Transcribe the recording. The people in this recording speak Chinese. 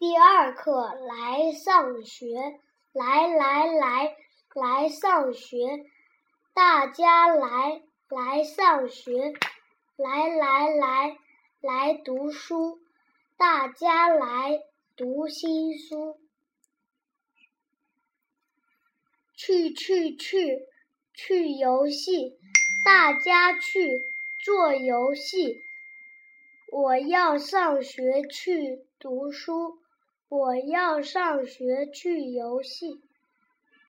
第二课来上学，来来来来上学，大家来来上学，来来来来读书，大家来读新书。去去去去游戏，大家去做游戏。我要上学去读书。我要上学去游戏。